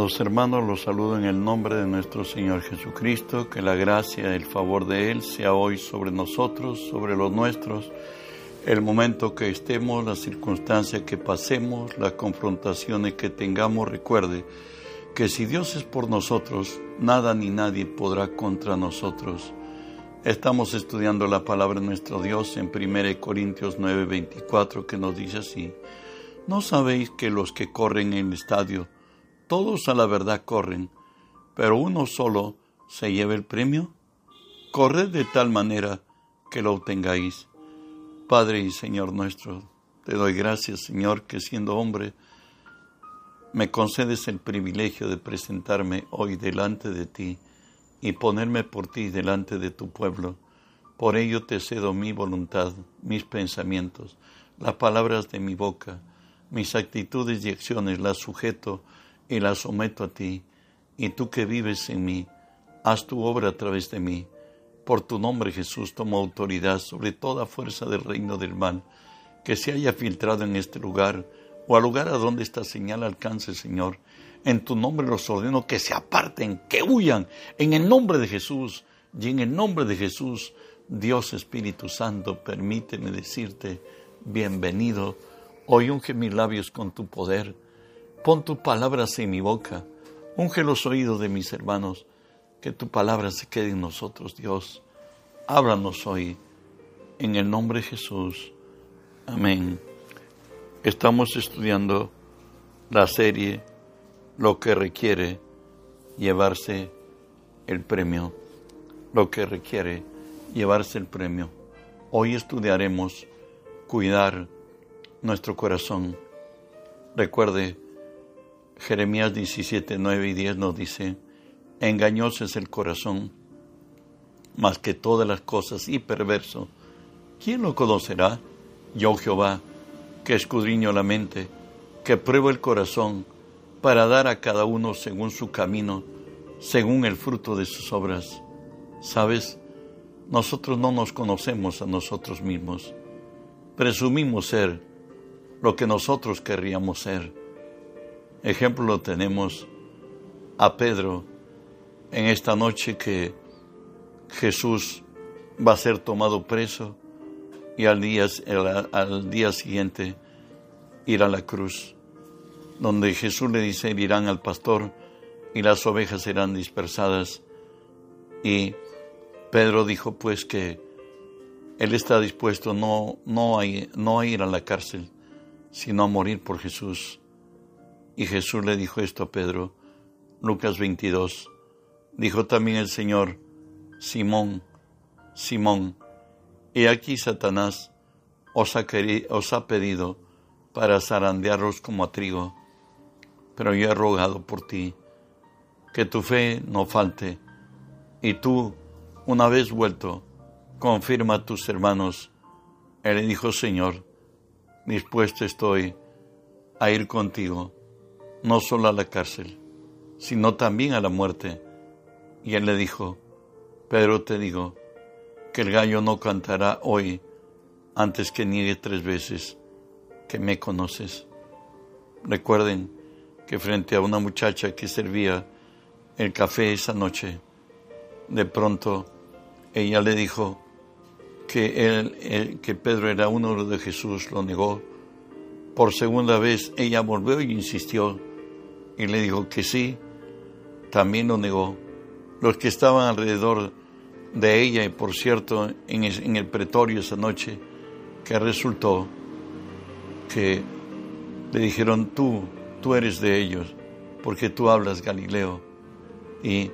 Amados hermanos, los saludo en el nombre de nuestro Señor Jesucristo, que la gracia y el favor de Él sea hoy sobre nosotros, sobre los nuestros, el momento que estemos, la circunstancia que pasemos, las confrontaciones que tengamos, recuerde que si Dios es por nosotros, nada ni nadie podrá contra nosotros. Estamos estudiando la palabra de nuestro Dios en 1 Corintios 9:24 que nos dice así, ¿no sabéis que los que corren en el estadio, todos a la verdad corren, pero uno solo se lleva el premio? Corred de tal manera que lo obtengáis. Padre y Señor nuestro, te doy gracias, Señor, que siendo hombre, me concedes el privilegio de presentarme hoy delante de ti y ponerme por ti delante de tu pueblo. Por ello te cedo mi voluntad, mis pensamientos, las palabras de mi boca, mis actitudes y acciones las sujeto y la someto a ti, y tú que vives en mí, haz tu obra a través de mí. Por tu nombre, Jesús, tomo autoridad sobre toda fuerza del reino del mal que se haya filtrado en este lugar o al lugar a donde esta señal alcance, Señor. En tu nombre los ordeno que se aparten, que huyan, en el nombre de Jesús. Y en el nombre de Jesús, Dios Espíritu Santo, permíteme decirte, bienvenido. Hoy unge mis labios con tu poder Pon tus palabras en mi boca. Unge los oídos de mis hermanos. Que tu palabra se quede en nosotros, Dios. Háblanos hoy. En el nombre de Jesús. Amén. Estamos estudiando la serie Lo que requiere llevarse el premio. Lo que requiere llevarse el premio. Hoy estudiaremos cuidar nuestro corazón. Recuerde, Jeremías 17, 9 y 10 nos dice, engañoso es el corazón, más que todas las cosas, y perverso. ¿Quién lo conocerá? Yo Jehová, que escudriño la mente, que pruebo el corazón, para dar a cada uno según su camino, según el fruto de sus obras. ¿Sabes? Nosotros no nos conocemos a nosotros mismos. Presumimos ser lo que nosotros querríamos ser Ejemplo tenemos a Pedro en esta noche que Jesús va a ser tomado preso y al día, al día siguiente ir a la cruz, donde Jesús le dice, irán al pastor y las ovejas serán dispersadas. Y Pedro dijo pues que él está dispuesto no, no, no a ir a la cárcel, sino a morir por Jesús. Y Jesús le dijo esto a Pedro, Lucas 22. Dijo también el Señor, Simón, Simón, he aquí Satanás os ha, os ha pedido para zarandearos como a trigo, pero yo he rogado por ti, que tu fe no falte, y tú, una vez vuelto, confirma a tus hermanos. Él le dijo, Señor, dispuesto estoy a ir contigo no solo a la cárcel, sino también a la muerte. Y él le dijo, Pedro te digo, que el gallo no cantará hoy antes que niegue tres veces que me conoces. Recuerden que frente a una muchacha que servía el café esa noche, de pronto ella le dijo que, él, que Pedro era uno de Jesús, lo negó. Por segunda vez ella volvió y insistió y le dijo que sí, también lo negó. Los que estaban alrededor de ella, y por cierto, en el pretorio esa noche, que resultó que le dijeron, tú, tú eres de ellos, porque tú hablas Galileo. Y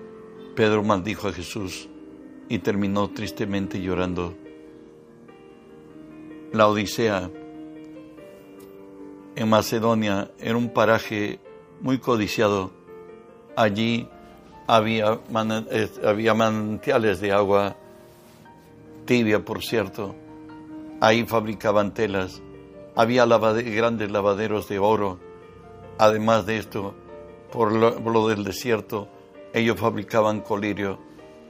Pedro maldijo a Jesús y terminó tristemente llorando. La Odisea en Macedonia era un paraje muy codiciado. Allí había, eh, había manantiales de agua tibia, por cierto. Ahí fabricaban telas. Había grandes lavaderos de oro. Además de esto, por lo, del desierto, ellos fabricaban colirio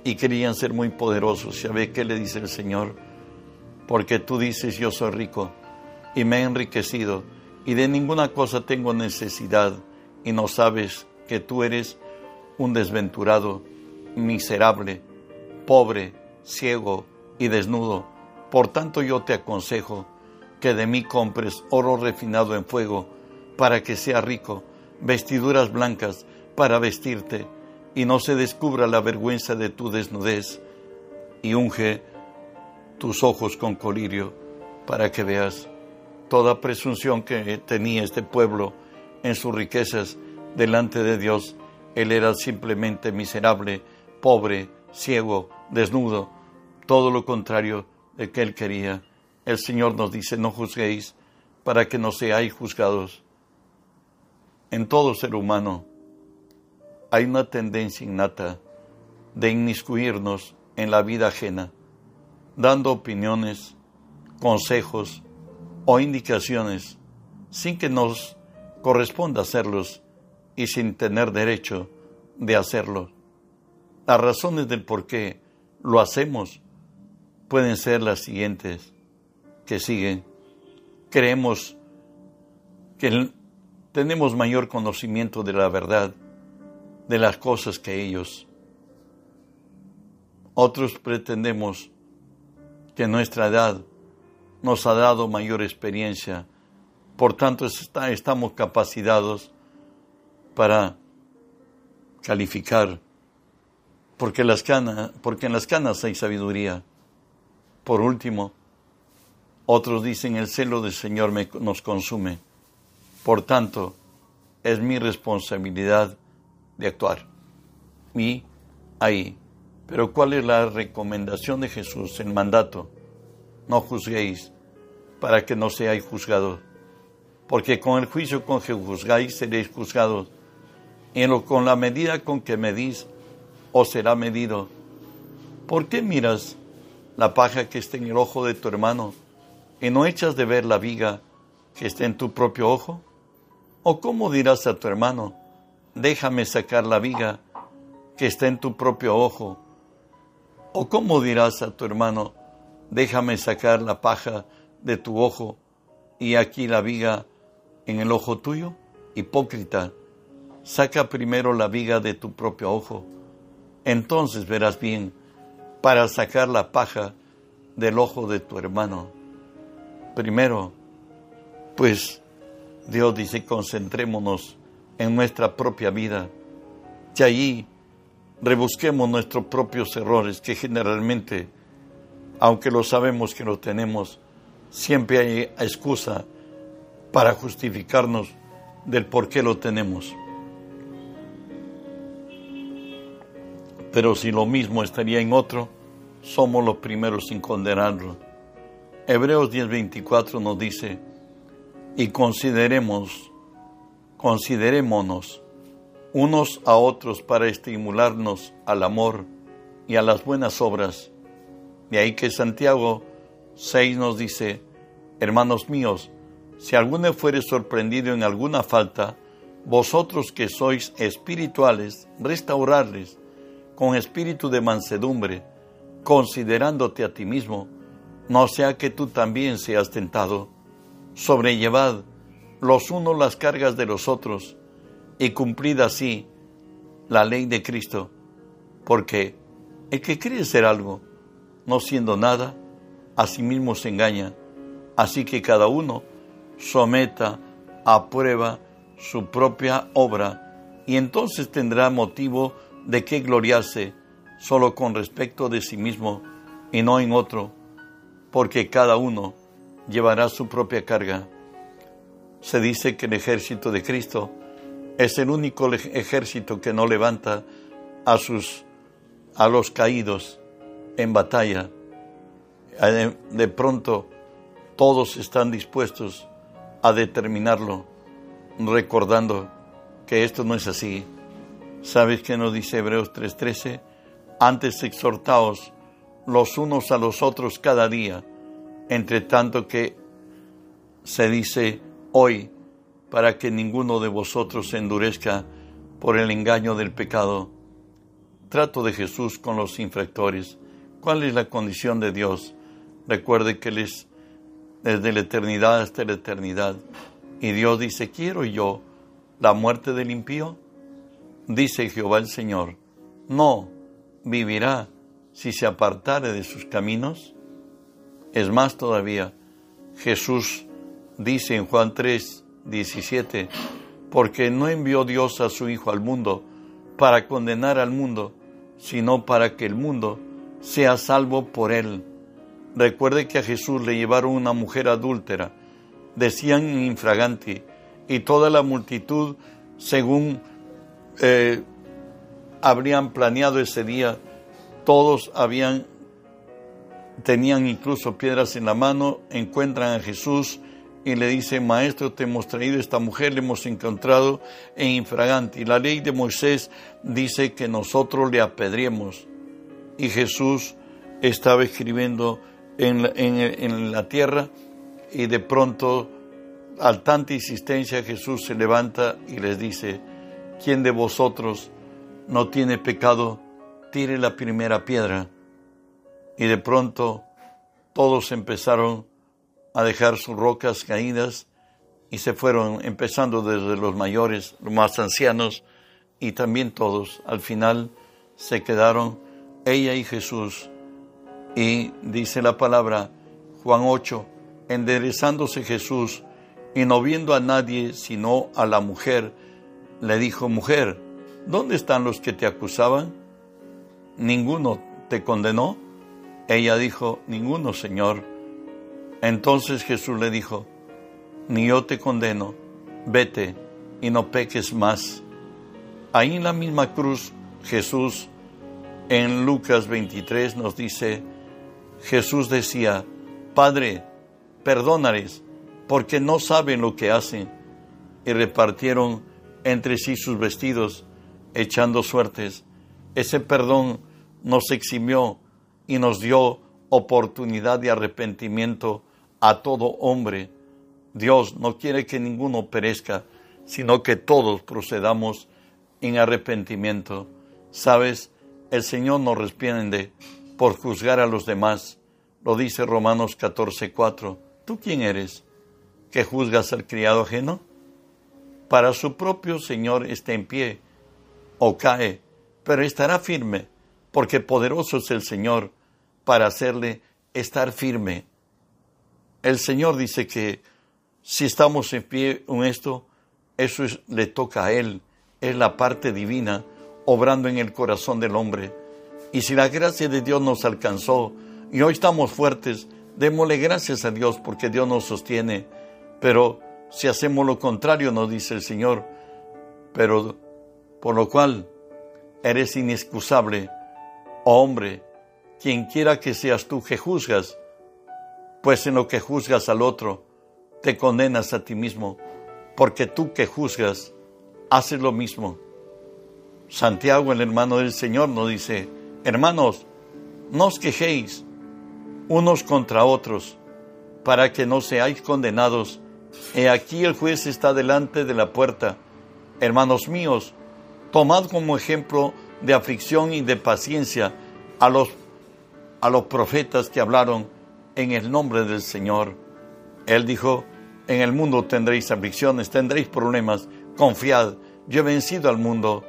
y querían ser muy poderosos. ¿Sabe qué le dice el Señor? Porque tú dices, yo soy rico y me he enriquecido y de ninguna cosa tengo necesidad y no sabes que tú eres un desventurado, miserable, pobre, ciego y desnudo. Por tanto yo te aconsejo que de mí compres oro refinado en fuego, para que sea rico, vestiduras blancas para vestirte, y no se descubra la vergüenza de tu desnudez, y unge tus ojos con colirio, para que veas toda presunción que tenía este pueblo en sus riquezas delante de Dios. Él era simplemente miserable, pobre, ciego, desnudo, todo lo contrario de que él quería. El Señor nos dice, no juzguéis para que no seáis juzgados. En todo ser humano hay una tendencia innata de inmiscuirnos en la vida ajena, dando opiniones, consejos o indicaciones sin que nos corresponda hacerlos y sin tener derecho de hacerlo. Las razones del por qué lo hacemos pueden ser las siguientes que siguen. Creemos que tenemos mayor conocimiento de la verdad, de las cosas que ellos. Otros pretendemos que nuestra edad nos ha dado mayor experiencia, por tanto estamos capacitados para calificar, porque, las canas, porque en las canas hay sabiduría. Por último, otros dicen el celo del Señor nos consume. Por tanto, es mi responsabilidad de actuar. Y ahí. Pero ¿cuál es la recomendación de Jesús, el mandato? No juzguéis para que no seáis juzgados. Porque con el juicio con que juzgáis seréis juzgados en con la medida con que medís, os será medido. ¿Por qué miras la paja que está en el ojo de tu hermano y no echas de ver la viga que está en tu propio ojo? ¿O cómo dirás a tu hermano, déjame sacar la viga que está en tu propio ojo? ¿O cómo dirás a tu hermano, déjame sacar la paja de tu ojo y aquí la viga en el ojo tuyo? Hipócrita saca primero la viga de tu propio ojo, entonces verás bien para sacar la paja del ojo de tu hermano. Primero, pues Dios dice, concentrémonos en nuestra propia vida, que allí rebusquemos nuestros propios errores, que generalmente, aunque lo sabemos que lo tenemos, siempre hay excusa para justificarnos del por qué lo tenemos. Pero si lo mismo estaría en otro, somos los primeros sin condenarlo. Hebreos 10:24 nos dice, y consideremos, considerémonos unos a otros para estimularnos al amor y a las buenas obras. De ahí que Santiago 6 nos dice, hermanos míos, si alguno fuere sorprendido en alguna falta, vosotros que sois espirituales, restaurarles con espíritu de mansedumbre, considerándote a ti mismo, no sea que tú también seas tentado. Sobrellevad los unos las cargas de los otros y cumplid así la ley de Cristo, porque el que cree ser algo, no siendo nada, a sí mismo se engaña. Así que cada uno someta a prueba su propia obra y entonces tendrá motivo de qué gloriarse solo con respecto de sí mismo y no en otro, porque cada uno llevará su propia carga. Se dice que el ejército de Cristo es el único ejército que no levanta a sus a los caídos en batalla. De pronto todos están dispuestos a determinarlo, recordando que esto no es así. ¿Sabes qué nos dice Hebreos 3:13? Antes exhortaos los unos a los otros cada día, entre tanto que se dice hoy, para que ninguno de vosotros se endurezca por el engaño del pecado. Trato de Jesús con los infractores. ¿Cuál es la condición de Dios? Recuerde que Él es desde la eternidad hasta la eternidad. Y Dios dice, quiero yo la muerte del impío dice Jehová el Señor, no vivirá si se apartare de sus caminos. Es más todavía, Jesús dice en Juan 3, 17, porque no envió Dios a su Hijo al mundo para condenar al mundo, sino para que el mundo sea salvo por él. Recuerde que a Jesús le llevaron una mujer adúltera, decían infraganti, y toda la multitud, según eh, habrían planeado ese día, todos habían, tenían incluso piedras en la mano, encuentran a Jesús y le dicen, maestro, te hemos traído esta mujer, le hemos encontrado en infraganti. La ley de Moisés dice que nosotros le apedriemos. Y Jesús estaba escribiendo en la, en la tierra y de pronto, al tanta insistencia, Jesús se levanta y les dice, ¿quién de vosotros no tiene pecado? Tire la primera piedra. Y de pronto todos empezaron a dejar sus rocas caídas y se fueron empezando desde los mayores, los más ancianos y también todos. Al final se quedaron ella y Jesús. Y dice la palabra, Juan 8, enderezándose Jesús y no viendo a nadie sino a la mujer, le dijo, mujer, ¿dónde están los que te acusaban? ¿Ninguno te condenó? Ella dijo, ninguno, Señor. Entonces Jesús le dijo, ni yo te condeno, vete y no peques más. Ahí en la misma cruz, Jesús, en Lucas 23 nos dice, Jesús decía, Padre, perdónales, porque no saben lo que hacen. Y repartieron entre sí sus vestidos, echando suertes. Ese perdón nos eximió y nos dio oportunidad de arrepentimiento a todo hombre. Dios no quiere que ninguno perezca, sino que todos procedamos en arrepentimiento. Sabes, el Señor nos responde por juzgar a los demás. Lo dice Romanos 14:4. ¿Tú quién eres que juzgas al criado ajeno? para su propio Señor esté en pie o cae, pero estará firme, porque poderoso es el Señor para hacerle estar firme. El Señor dice que si estamos en pie en esto, eso le toca a Él, es la parte divina obrando en el corazón del hombre. Y si la gracia de Dios nos alcanzó y hoy estamos fuertes, démosle gracias a Dios porque Dios nos sostiene. Pero si hacemos lo contrario, nos dice el Señor, pero por lo cual eres inexcusable, oh hombre, quien quiera que seas tú que juzgas, pues en lo que juzgas al otro, te condenas a ti mismo, porque tú que juzgas, haces lo mismo. Santiago, el hermano del Señor, nos dice, hermanos, no os quejéis unos contra otros, para que no seáis condenados He aquí el juez está delante de la puerta. Hermanos míos, tomad como ejemplo de aflicción y de paciencia a los, a los profetas que hablaron en el nombre del Señor. Él dijo, en el mundo tendréis aflicciones, tendréis problemas, confiad, yo he vencido al mundo.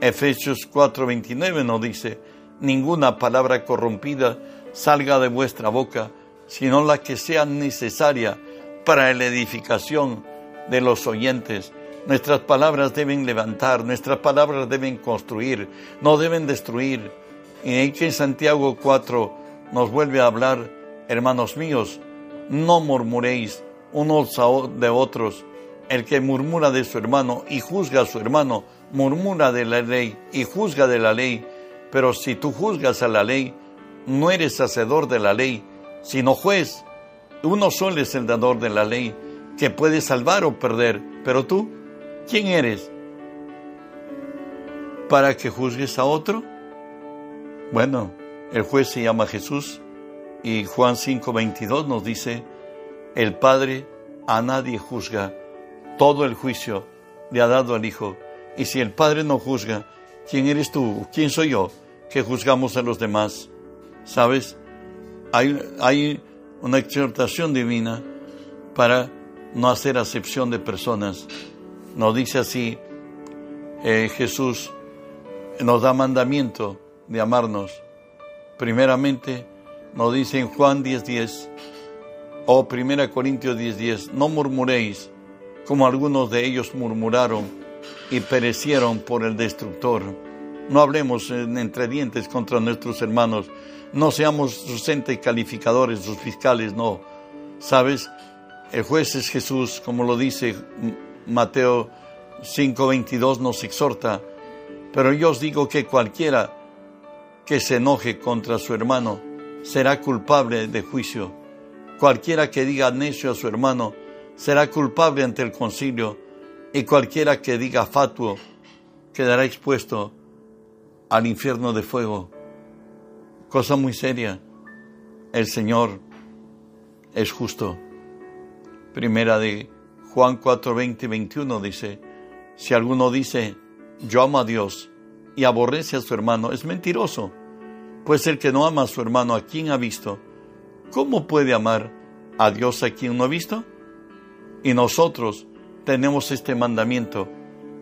Efesios 4:29 nos dice, ninguna palabra corrompida salga de vuestra boca, sino la que sea necesaria para la edificación de los oyentes. Nuestras palabras deben levantar, nuestras palabras deben construir, no deben destruir. Y que en Santiago 4 nos vuelve a hablar, hermanos míos, no murmuréis unos de otros. El que murmura de su hermano y juzga a su hermano, murmura de la ley y juzga de la ley. Pero si tú juzgas a la ley, no eres hacedor de la ley, sino juez uno solo es el dador de la ley, que puede salvar o perder. Pero tú, ¿quién eres? ¿Para que juzgues a otro? Bueno, el juez se llama Jesús y Juan 5:22 nos dice, el Padre a nadie juzga, todo el juicio le ha dado al Hijo. Y si el Padre no juzga, ¿quién eres tú? ¿Quién soy yo que juzgamos a los demás? ¿Sabes? Hay, una exhortación divina para no hacer acepción de personas. Nos dice así eh, Jesús nos da mandamiento de amarnos. Primeramente, nos dice en Juan 10:10 o 1 Corintios 10:10, no murmuréis como algunos de ellos murmuraron y perecieron por el destructor. No hablemos entre dientes contra nuestros hermanos, no seamos sus entes calificadores, sus fiscales, no. ¿Sabes? El juez es Jesús, como lo dice Mateo 5:22 nos exhorta, pero yo os digo que cualquiera que se enoje contra su hermano será culpable de juicio. Cualquiera que diga necio a su hermano será culpable ante el concilio y cualquiera que diga fatuo quedará expuesto al infierno de fuego. Cosa muy seria. El Señor es justo. Primera de Juan 4, 20 y 21 dice, si alguno dice, yo amo a Dios y aborrece a su hermano, es mentiroso. Pues el que no ama a su hermano a quien ha visto, ¿cómo puede amar a Dios a quien no ha visto? Y nosotros tenemos este mandamiento,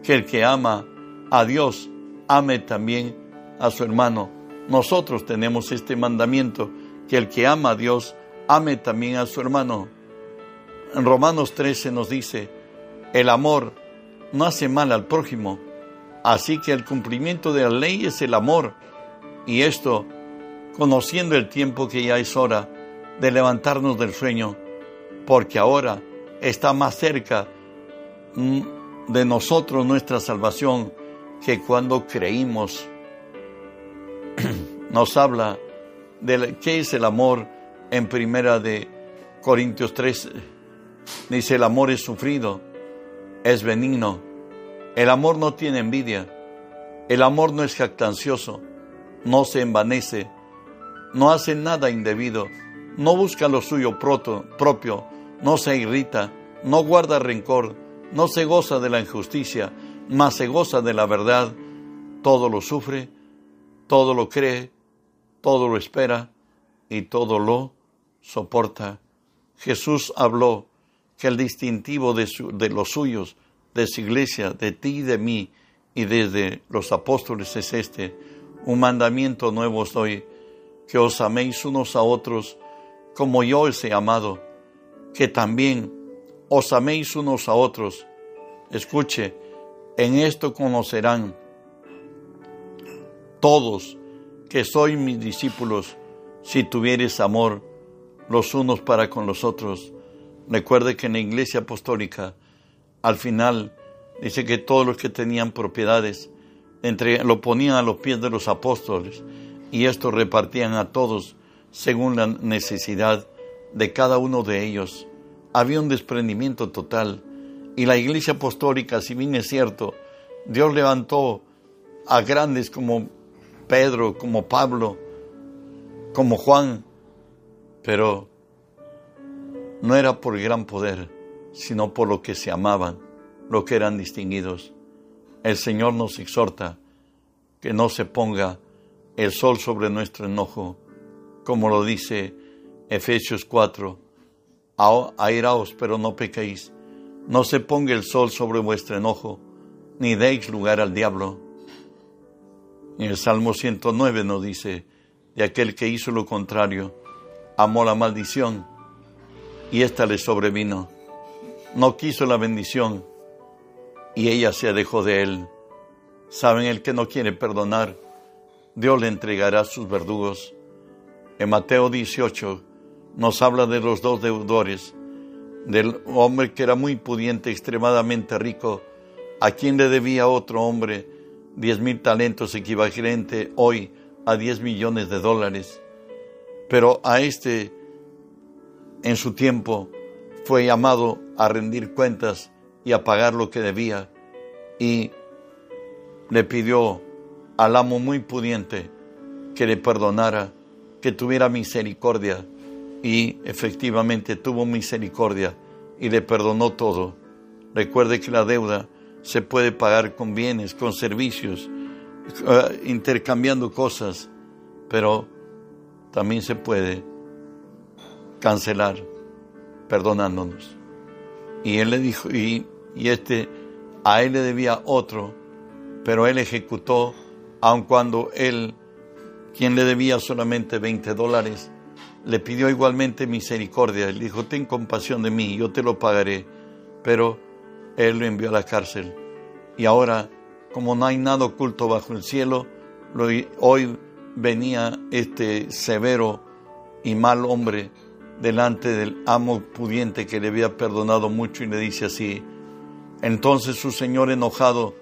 que el que ama a Dios, ame también a su hermano. Nosotros tenemos este mandamiento, que el que ama a Dios, ame también a su hermano. En Romanos 13 nos dice, el amor no hace mal al prójimo, así que el cumplimiento de la ley es el amor. Y esto, conociendo el tiempo que ya es hora de levantarnos del sueño, porque ahora está más cerca mm, de nosotros nuestra salvación que cuando creímos. Nos habla de qué es el amor en primera de Corintios 3. Dice, el amor es sufrido, es benigno. El amor no tiene envidia. El amor no es jactancioso, no se envanece, no hace nada indebido, no busca lo suyo propio, no se irrita, no guarda rencor, no se goza de la injusticia, mas se goza de la verdad, todo lo sufre, todo lo cree, todo lo espera y todo lo soporta. Jesús habló que el distintivo de, los suyos, de su iglesia, de ti y de mí, y desde los apóstoles es este, un mandamiento nuevo os doy, que os améis unos a otros como yo os he amado, que también os améis unos a otros. Escuche, en esto conocerán todos que sois mis discípulos si tuvieres amor los unos para con los otros. Recuerde que en la iglesia apostólica, al final, dice que todos los que tenían propiedades entre, lo ponían a los pies de los apóstoles y estos repartían a todos según la necesidad de cada uno de ellos. Había un desprendimiento total. Y la iglesia apostólica, si bien es cierto, Dios levantó a grandes como Pedro, como Pablo, como Juan, pero no era por gran poder, sino por lo que se amaban, lo que eran distinguidos. El Señor nos exhorta que no se ponga el sol sobre nuestro enojo, como lo dice Efesios 4. Airaos, pero no pequéis. No se ponga el sol sobre vuestro enojo, ni deis lugar al diablo. En el Salmo 109 nos dice, de aquel que hizo lo contrario, amó la maldición, y ésta le sobrevino. No quiso la bendición, y ella se alejó de él. Saben, el que no quiere perdonar, Dios le entregará sus verdugos. En Mateo 18 nos habla de los dos deudores, del hombre que era muy pudiente, extremadamente rico, a quien le debía otro hombre diez mil talentos equivalente hoy a diez millones de dólares. Pero a este, en su tiempo, fue llamado a rendir cuentas y a pagar lo que debía y le pidió al amo muy pudiente que le perdonara, que tuviera misericordia. Y efectivamente tuvo misericordia y le perdonó todo. Recuerde que la deuda se puede pagar con bienes, con servicios, eh, intercambiando cosas, pero también se puede cancelar perdonándonos. Y él le dijo, y, y este, a él le debía otro pero él ejecutó, aun cuando él, quien le debía solamente 20 dólares, le pidió igualmente misericordia. Él dijo, ten compasión de mí, yo te lo pagaré. Pero él lo envió a la cárcel. Y ahora, como no hay nada oculto bajo el cielo, hoy venía este severo y mal hombre delante del amo pudiente que le había perdonado mucho y le dice así, entonces su señor enojado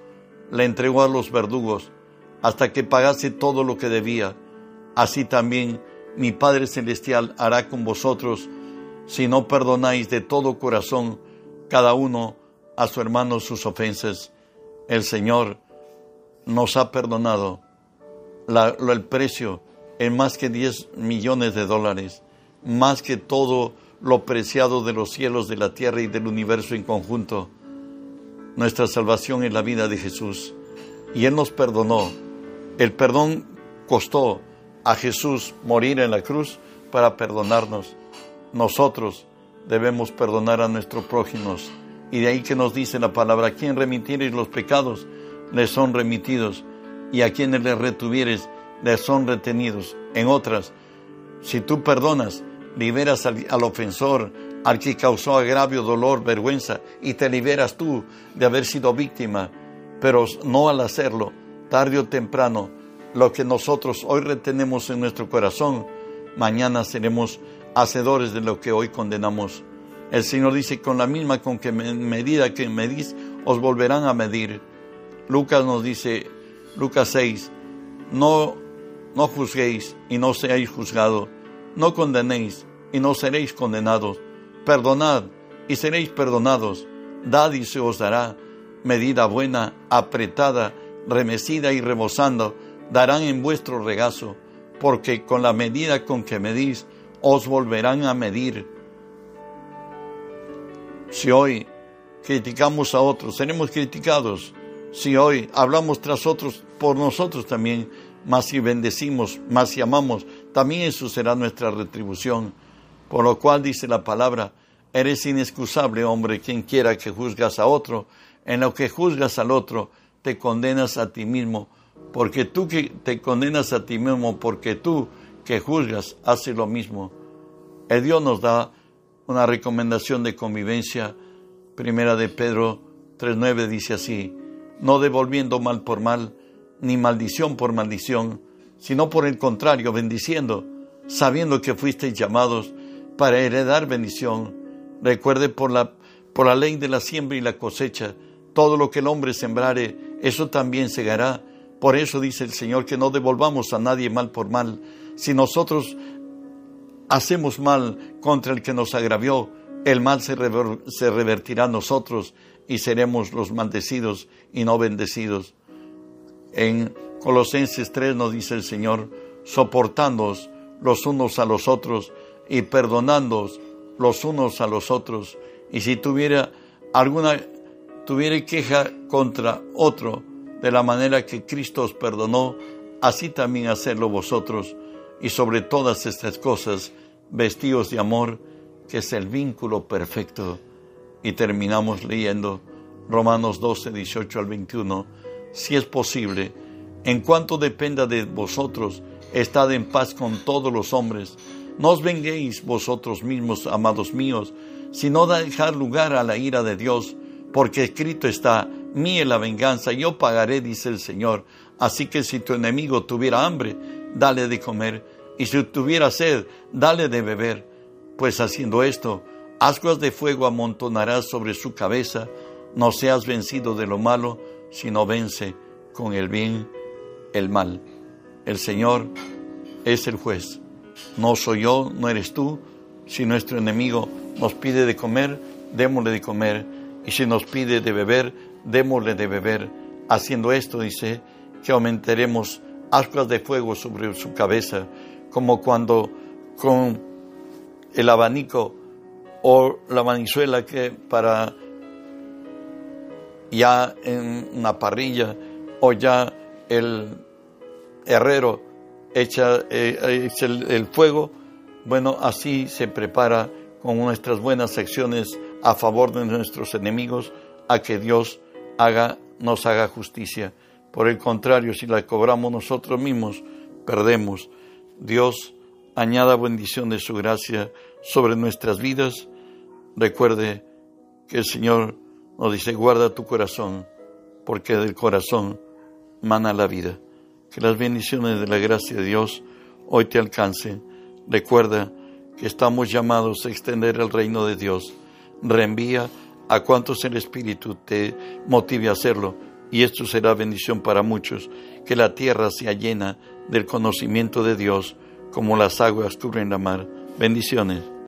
le entregó a los verdugos hasta que pagase todo lo que debía. Así también mi Padre Celestial hará con vosotros si no perdonáis de todo corazón cada uno a su hermano sus ofensas. El Señor nos ha perdonado el precio en más que 10 millones de dólares, más que todo lo preciado de los cielos, de la tierra y del universo en conjunto. Nuestra salvación en la vida de Jesús. Y Él nos perdonó. El perdón costó a Jesús morir en la cruz para perdonarnos. Nosotros debemos perdonar a nuestros prójimos. Y de ahí que nos dice la palabra, a quien remitieres los pecados, les son remitidos y a quienes les retuvieres les son retenidos. En otras, si tú perdonas, liberas al, ofensor, al que causó agravio, dolor, vergüenza, y te liberas tú de haber sido víctima, pero no al hacerlo, tarde o temprano, lo que nosotros hoy retenemos en nuestro corazón, mañana seremos hacedores de lo que hoy condenamos. El Señor dice, con la misma con que medida que medís, os volverán a medir. Lucas nos dice, Lucas 6, no, no juzguéis y no seáis juzgados, no condenéis y no seréis condenados, perdonad y seréis perdonados, dad y se os dará, medida buena, apretada, remecida y rebosando, darán en vuestro regazo, porque con la medida con que medís, os volverán a medir. Si hoy criticamos a otros, seremos criticados. Si hoy hablamos tras otros, por nosotros también, más si bendecimos, más si amamos, también eso será nuestra retribución. Por lo cual dice la palabra, eres inexcusable, hombre, quien quiera que juzgas a otro, en lo que juzgas al otro, te condenas a ti mismo, porque tú que te condenas a ti mismo, porque tú que juzgas haces lo mismo. El Dios nos da una recomendación de convivencia. Primera de Pedro 3.9 dice así, no devolviendo mal por mal, ni maldición por maldición, sino por el contrario, bendiciendo, sabiendo que fuisteis llamados para heredar bendición. Recuerde por la, por la ley de la siembra y la cosecha, todo lo que el hombre sembrare, eso también segará. Por eso dice el Señor que no devolvamos a nadie mal por mal. Si nosotros hacemos mal contra el que nos agravió, el mal se, se revertirá a nosotros y seremos los maldecidos y no bendecidos. En Colosenses 3 nos dice el Señor, soportándoos los unos a los otros y perdonándoos los unos a los otros. Y si tuviera alguna tuviera queja contra otro, de la manera que Cristo os perdonó, así también hacerlo vosotros. Y sobre todas estas cosas, vestidos de amor, que es el vínculo perfecto. Y terminamos leyendo Romanos 12, 18 al 21 si es posible, en cuanto dependa de vosotros, estad en paz con todos los hombres. No os venguéis vosotros mismos, amados míos, sino dejar lugar a la ira de Dios, porque escrito está, mía la venganza, yo pagaré, dice el Señor. Así que si tu enemigo tuviera hambre, dale de comer, y si tuviera sed, dale de beber, pues haciendo esto, ascuas de fuego amontonarás sobre su cabeza, no seas vencido de lo malo, sino vence con el bien el mal. El Señor es el juez. No soy yo, no eres tú. Si nuestro enemigo nos pide de comer, démosle de comer. Y si nos pide de beber, démosle de beber. Haciendo esto, dice, que aumentaremos ascuas de fuego sobre su cabeza, como cuando con el abanico o la manizuela que para ya en una parrilla o ya el herrero echa, eh, el, fuego, bueno, así se prepara con nuestras buenas acciones a favor de nuestros enemigos a que Dios haga, nos haga justicia. Por el contrario, si la cobramos nosotros mismos, perdemos. Dios añada bendición de su gracia sobre nuestras vidas. Recuerde que el Señor nos dice, guarda tu corazón, porque del corazón mana la vida. Que las bendiciones de la gracia de Dios hoy te alcancen. Recuerda que estamos llamados a extender el reino de Dios. Reenvía a cuantos el Espíritu te motive a hacerlo y esto será bendición para muchos. Que la tierra sea llena del conocimiento de Dios como las aguas cubren la mar. Bendiciones.